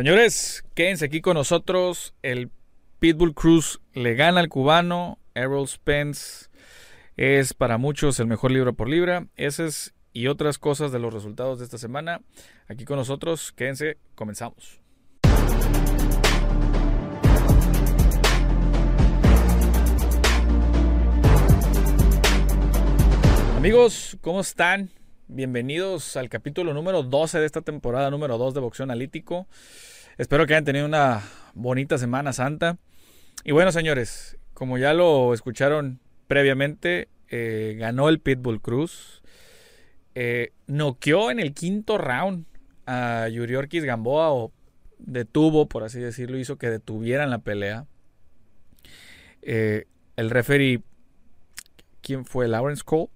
Señores, quédense aquí con nosotros. El Pitbull Cruz le gana al cubano. Errol Spence es para muchos el mejor libro por libra. Esas y otras cosas de los resultados de esta semana. Aquí con nosotros. Quédense, comenzamos. Amigos, ¿cómo están? Bienvenidos al capítulo número 12 de esta temporada número 2 de Boxeo Analítico. Espero que hayan tenido una bonita Semana Santa. Y bueno, señores, como ya lo escucharon previamente, eh, ganó el Pitbull Cruz. Eh, noqueó en el quinto round a Yuriorkis Gamboa, o detuvo, por así decirlo, hizo que detuvieran la pelea. Eh, el referee, ¿quién fue? Lawrence Cole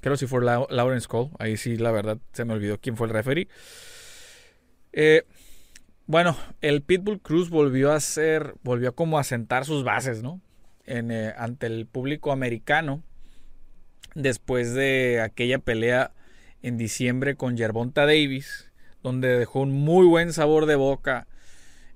Creo si fue Lawrence Cole. Ahí sí, la verdad, se me olvidó quién fue el referee. Eh, bueno, el Pitbull Cruz volvió a ser, volvió como a sentar sus bases, ¿no? Eh, ante el público americano. Después de aquella pelea en diciembre con Yerbonta Davis, donde dejó un muy buen sabor de boca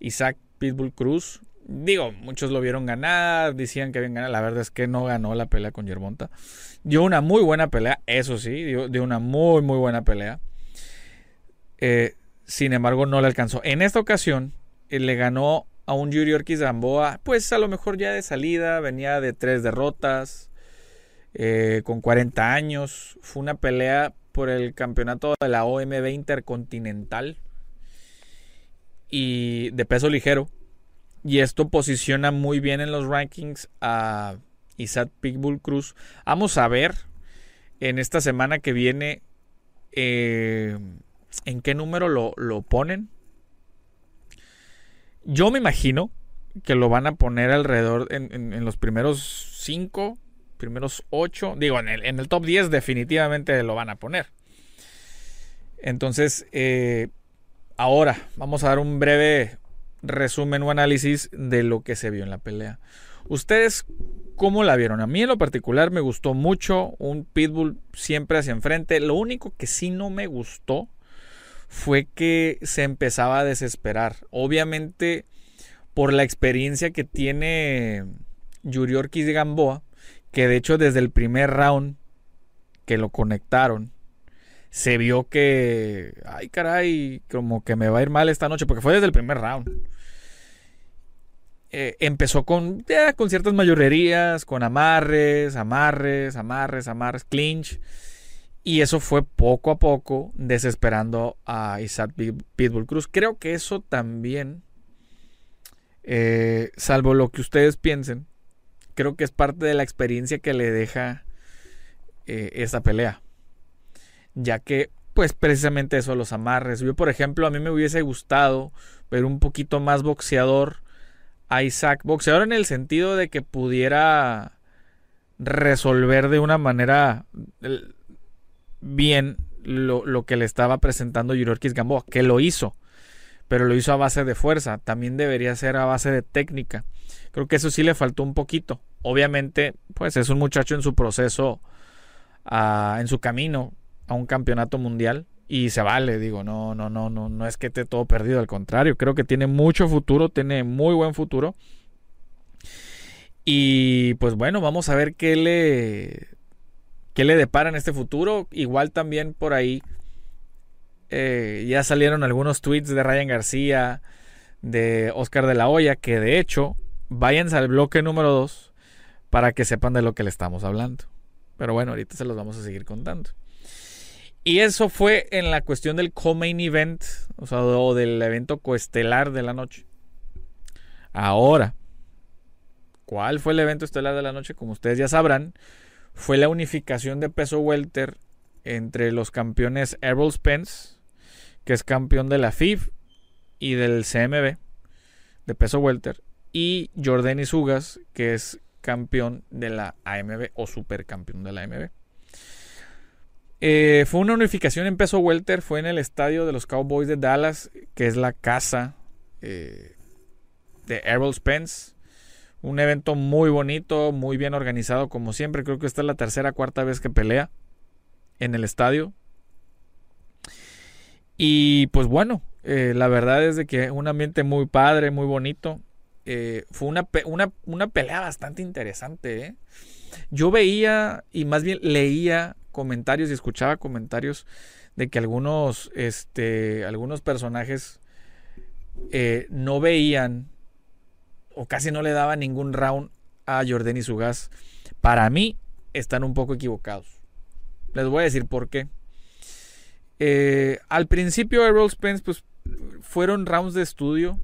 Isaac Pitbull Cruz. Digo, muchos lo vieron ganar, decían que bien ganar. La verdad es que no ganó la pelea con Yerbonta. Dio una muy buena pelea, eso sí, dio, una muy, muy buena pelea. Eh, sin embargo, no le alcanzó. En esta ocasión, él le ganó a un Yuri Ortiz Gamboa, pues a lo mejor ya de salida, venía de tres derrotas, eh, con 40 años. Fue una pelea por el campeonato de la OMB Intercontinental y de peso ligero. Y esto posiciona muy bien en los rankings a Isaac Pitbull Cruz. Vamos a ver en esta semana que viene eh, en qué número lo, ponen. Yo me imagino que lo van a poner alrededor en, los primeros 5, primeros 8. Digo, en el, en el, top 10 definitivamente lo van a poner. Entonces, eh, ahora vamos a dar un breve resumen o análisis de lo que se vio en la pelea. ¿Ustedes cómo la vieron? A mí en lo particular me gustó mucho un pitbull siempre hacia enfrente. Lo único que sí no me gustó fue que se empezaba a desesperar. Obviamente por la experiencia que tiene Yuri de Gamboa, que de hecho desde el primer round que lo conectaron, se vio que, ay caray, como que me va a ir mal esta noche, porque fue desde el primer round. Eh, empezó con, con ciertas mayorerías, con amarres, amarres, amarres, amarres, clinch. Y eso fue poco a poco desesperando a Isaac Pitbull Cruz. Creo que eso también, eh, salvo lo que ustedes piensen, creo que es parte de la experiencia que le deja eh, esta pelea ya que pues precisamente eso, los amarres. Yo, por ejemplo, a mí me hubiese gustado ver un poquito más boxeador a Isaac. Boxeador en el sentido de que pudiera resolver de una manera bien lo, que le estaba presentando Yurorkis Gamboa, que lo hizo, pero lo hizo a base de fuerza. También debería ser a base de técnica. Creo que eso sí le faltó un poquito. Obviamente, pues es un muchacho en su proceso, ah, en su camino a un campeonato mundial y se vale, digo, no, no, no, no, no es que esté todo perdido, al contrario, creo que tiene mucho futuro, tiene muy buen futuro. Y pues bueno, vamos a ver qué le, qué le depara en este futuro. Igual también por ahí eh, ya salieron algunos tweets de Ryan García, de Oscar de la Hoya, que de hecho, váyanse al bloque número 2 para que sepan de lo que le estamos hablando. Pero bueno, ahorita se los vamos a seguir contando. Y eso fue en la cuestión del co-main event, o sea, del evento coestelar de la noche. Ahora, ¿cuál fue el evento estelar de la noche? Como ustedes ya sabrán, fue la unificación de peso welter entre los campeones Errol Spence, que es campeón de la FIF y del CMB de peso welter, y Jordan Ugas, que es campeón de la AMB o supercampeón de la AMB. Eh, fue una unificación en peso welter, fue en el estadio de los Cowboys de Dallas, que es la casa eh, de Errol Spence. Un evento muy bonito, muy bien organizado, como siempre. Creo que esta es la tercera, cuarta vez que pelea en el estadio. Y pues bueno, eh, la verdad es de que un ambiente muy padre, muy bonito. Fue una, una, pelea bastante interesante. Yo veía y más bien leía comentarios y escuchaba comentarios de que algunos, este, algunos personajes no veían o casi no le daban ningún round a Jordan y gas. Para mí están un poco equivocados. Les voy a decir por qué. al principio Errol Spence pues fueron rounds de estudio.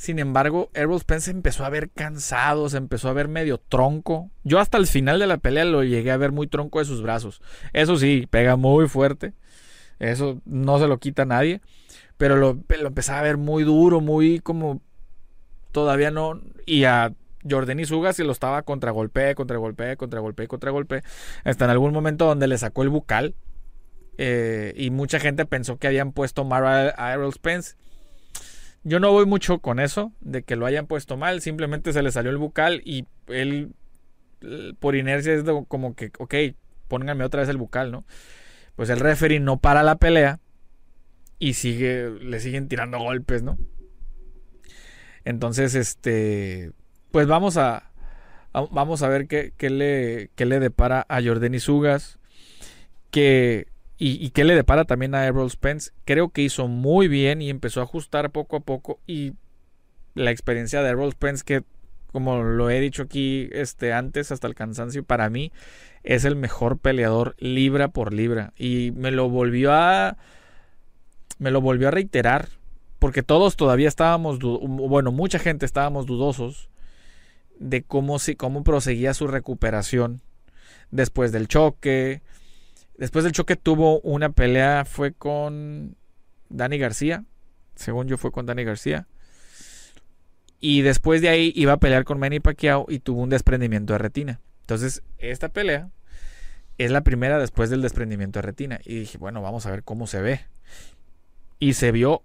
Sin embargo, Errol Spence empezó a ver cansado, se empezó a ver medio tronco. Yo hasta el final de la pelea lo llegué a ver muy tronco de sus brazos. Eso sí, pega muy fuerte. Eso no se lo quita nadie. Pero lo, empezaba a ver muy duro, muy como todavía no. Y a Jordan Suga se lo estaba contra golpe, contra golpe, contra golpe, contra golpe. Hasta en algún momento donde le sacó el bucal. Eh, y mucha gente pensó que habían puesto mal a Errol Spence. Yo no voy mucho con eso, de que lo hayan puesto mal. Simplemente se le salió el bucal y él, por inercia, es como que, ok, pónganme otra vez el bucal, ¿no? Pues el referee no para la pelea y sigue, le siguen tirando golpes, ¿no? Entonces, este, pues vamos a, vamos a ver qué, le, qué le depara a Jordan Sugas. Que y, qué le depara también a Errol Spence. Creo que hizo muy bien y empezó a ajustar poco a poco. Y la experiencia de Errol Spence, que como lo he dicho aquí este, antes hasta el cansancio, para mí es el mejor peleador libra por libra. Y me lo volvió a. Me lo volvió a reiterar. Porque todos todavía estábamos. Bueno, mucha gente estábamos dudosos de cómo, cómo proseguía su recuperación después del choque Después del choque tuvo una pelea, fue con Dani García. Según yo fue con Dani García. Y después de ahí iba a pelear con Manny Pacquiao y tuvo un desprendimiento de retina. Entonces, esta pelea es la primera después del desprendimiento de retina. Y dije, bueno, vamos a ver cómo se ve. Y se vio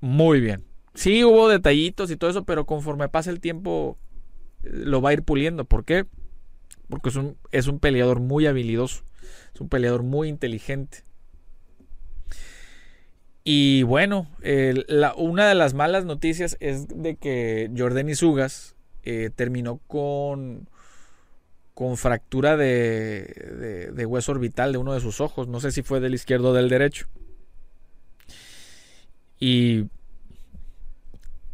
muy bien. Sí hubo detallitos y todo eso, pero conforme pasa el tiempo lo va a ir puliendo. ¿Por qué? Porque es un, es un peleador muy habilidoso. Es un peleador muy inteligente. Y bueno, una de las malas noticias es de que Jordan Isugas eh, terminó con, con fractura de, de, hueso orbital de uno de sus ojos. No sé si fue del izquierdo o del derecho. Y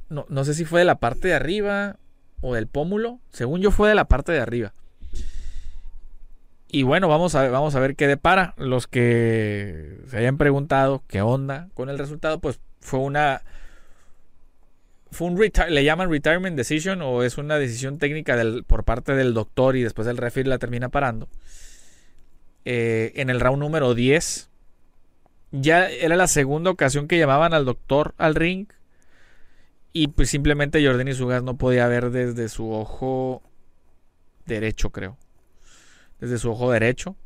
no, no sé si fue de la parte de arriba o del pómulo. Según yo fue de la parte de arriba. Y bueno, vamos a, vamos a ver qué depara. Los que se hayan preguntado qué onda con el resultado, pues fue una. Fue un le llaman retirement decision o es una decisión técnica del, por parte del doctor y después el referee la termina parando. Eh, en el round número 10. Ya era la segunda ocasión que llamaban al doctor al ring. Y pues simplemente Jordan Sugas no podía ver desde su ojo derecho, creo desde su ojo derecho.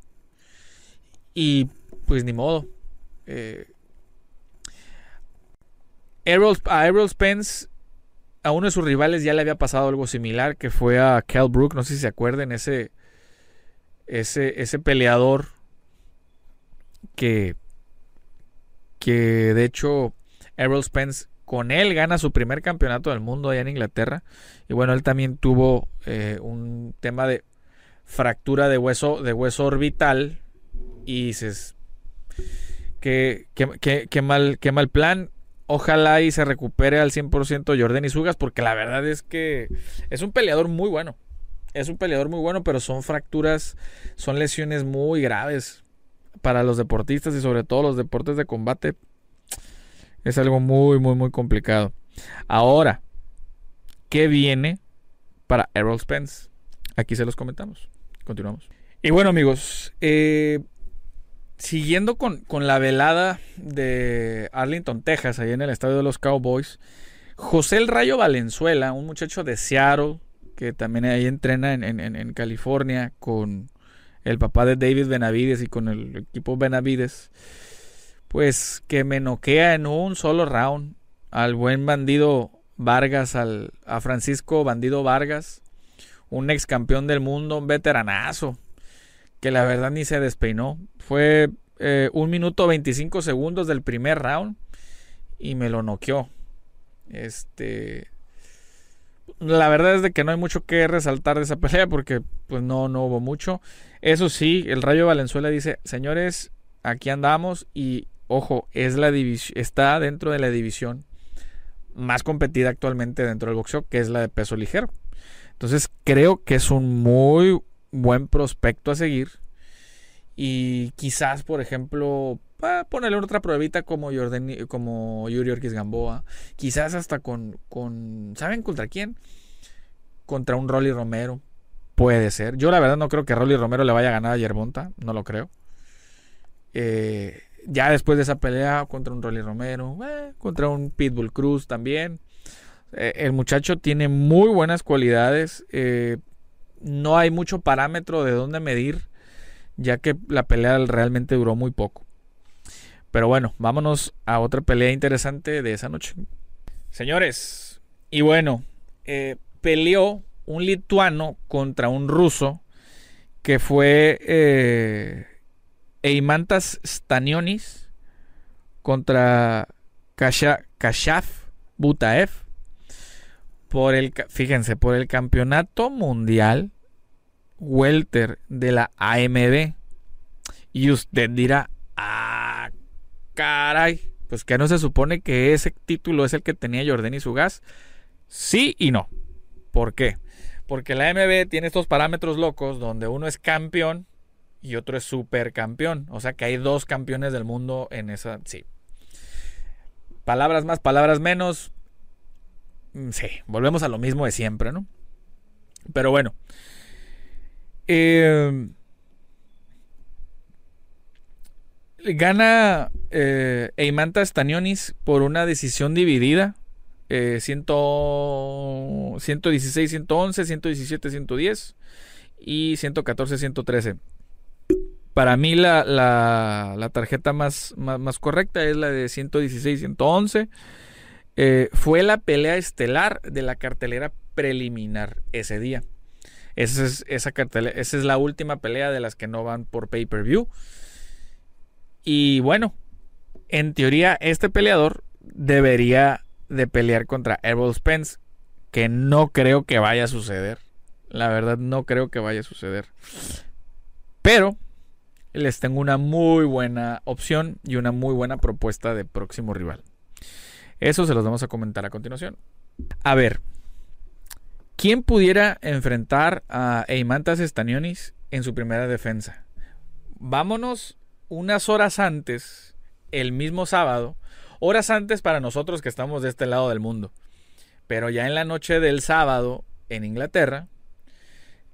Y pues ni modo. Eh, a Errol Spence, a uno de sus rivales ya le había pasado algo similar, que fue a Cal Brook, no sé si se acuerden, ese, ese, ese peleador que, que de hecho Errol Spence con él gana su primer campeonato del mundo allá en Inglaterra. Y bueno, él también tuvo eh, un tema de fractura de hueso, de hueso orbital. Y dices, qué, qué, mal, qué mal plan. Ojalá y se recupere al 100% Jordan y Sugas, porque la verdad es que es un peleador muy bueno. Es un peleador muy bueno, pero son fracturas, son lesiones muy graves para los deportistas y sobre todo los deportes de combate. Es algo muy, muy, muy complicado. Ahora, ¿qué viene para Errol Spence? Aquí se los comentamos. Continuamos. Y bueno, amigos, eh, siguiendo con, la velada de Arlington, Texas, ahí en el estadio de los Cowboys, José el Rayo Valenzuela, un muchacho de Seattle, que también ahí entrena en, California con el papá de David Benavides y con el equipo Benavides, pues que me noquea en un solo round al buen bandido Vargas, al, a Francisco Bandido Vargas, un ex campeón del mundo, un veteranazo, que la verdad ni se despeinó. Fue eh, un minuto 25 segundos del primer round y me lo noqueó. Este. La verdad es de que no hay mucho que resaltar de esa pelea porque pues no, no hubo mucho. Eso sí, el Rayo Valenzuela dice, señores, aquí andamos y ojo, es la está dentro de la división más competida actualmente dentro del boxeo, que es la de peso ligero. Entonces creo que es un muy buen prospecto a seguir. Y quizás, por ejemplo, ponerle otra pruebita como, Jordan, como Yuri Ortiz Gamboa. Quizás hasta con, con. ¿Saben contra quién? Contra un Rolly Romero. Puede ser. Yo la verdad no creo que Rolly Romero le vaya a ganar a Yerbonta. No lo creo. Eh, ya después de esa pelea contra un Rolly Romero, eh, contra un Pitbull Cruz también. Eh, el muchacho tiene muy buenas cualidades. Eh, no hay mucho parámetro de dónde medir, ya que la pelea realmente duró muy poco. Pero bueno, vámonos a otra pelea interesante de esa noche. Señores, y bueno, peleó un lituano contra un ruso que fue Eimantas Stanionis contra Kashaf Butaev por el fíjense por el campeonato mundial welter de la AMB y usted dirá ah caray pues que no se supone que ese título es el que tenía Jordan y su gas sí y no ¿por qué? porque la AMB tiene estos parámetros locos donde uno es campeón y otro es supercampeón. O sea que hay dos campeones del mundo en esa. Sí. Palabras más, palabras menos. Mm, sí, volvemos a lo mismo de siempre, ¿no? Pero bueno. Eh, gana eh, Eimanta Stanionis por una decisión dividida. Eh, 116, 111, 117, 110 y 114, 113. Para mí la, tarjeta más, más, correcta es la de 116-111. Eh, fue la pelea estelar de la cartelera preliminar ese día. Esa es, esa, es la última pelea de las que no van por pay-per-view. Y bueno, en teoría este peleador debería de pelear contra Errol Spence, que no creo que vaya a suceder. La verdad no creo que vaya a suceder. Pero les tengo una muy buena opción y una muy buena propuesta de próximo rival. Eso se los vamos a comentar a continuación. A ver, ¿quién pudiera enfrentar a Eimantas Stanionis en su primera defensa? Vámonos unas horas antes, el mismo sábado, horas antes para nosotros que estamos de este lado del mundo. Pero ya en la noche del sábado, en Inglaterra,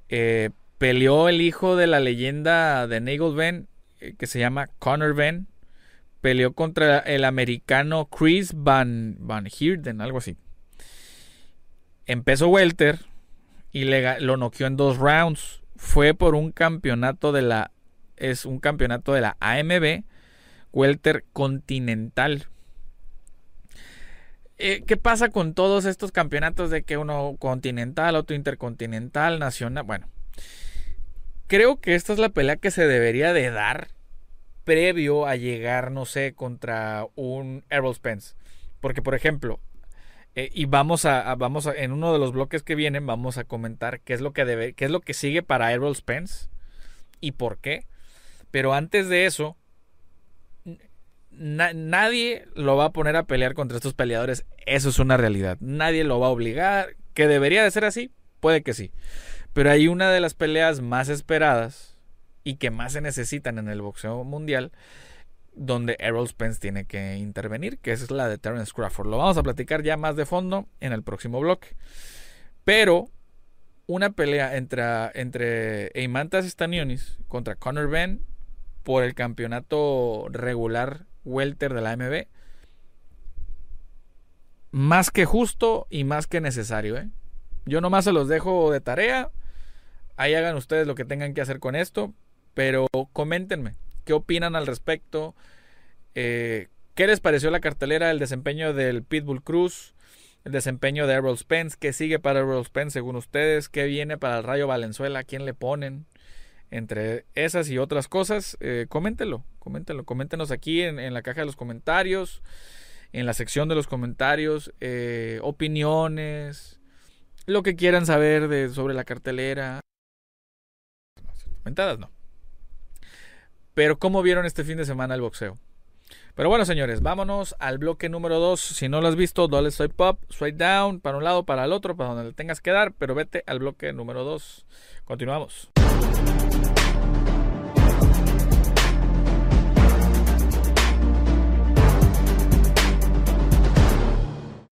eh, Peleó el hijo de la leyenda de Nagel Ben, eh, que se llama Connor Ben. Peleó contra el americano Chris Van, Van Heerden, algo así. Empezó Welter y le, lo noqueó en dos rounds. Fue por un campeonato de la. Es un campeonato de la AMB Welter Continental. Eh, ¿Qué pasa con todos estos campeonatos de que uno continental, otro intercontinental, nacional? Bueno, creo que esta es la pelea que se debería de dar previo a llegar, no sé, contra un Errol Spence. Porque, por ejemplo, eh, y vamos a, vamos a, en uno de los bloques que vienen, vamos a comentar qué es lo que debe, qué es lo que sigue para Errol Spence y por qué. Pero antes de eso, nadie lo va a poner a pelear contra estos peleadores. Eso es una realidad. Nadie lo va a obligar. ¿Que debería de ser así? Puede que sí. Pero hay una de las peleas más esperadas y que más se necesitan en el boxeo mundial, donde Errol Spence tiene que intervenir, que es la de Terence Crawford. Lo vamos a platicar ya más de fondo en el próximo bloque. Pero una pelea entre, entre Eimantas Stanionis contra Conor Ben por el campeonato regular welter de la AMB. Más que justo y más que necesario. ¿eh? Yo nomás se los dejo de tarea. Ahí hagan ustedes lo que tengan que hacer con esto. Pero coméntenme, ¿qué opinan al respecto? Eh, ¿Qué les pareció la cartelera, el desempeño del Pitbull Cruz? El desempeño de Errol Spence. ¿Qué sigue para Errol Spence según ustedes? ¿Qué viene para el Rayo Valenzuela? ¿Quién le ponen? entre esas y otras cosas, eh, coméntelo, coméntelo, coméntenos aquí en, la caja de los comentarios, en la sección de los comentarios, eh, opiniones, lo que quieran saber de, sobre la cartelera. Comentadas no. Pero ¿cómo vieron este fin de semana el boxeo? Pero bueno, señores, vámonos al bloque número 2. Si no lo has visto, dale swipe up, swipe down, para un lado, para el otro, para donde le tengas que dar, pero vete al bloque número 2. Continuamos.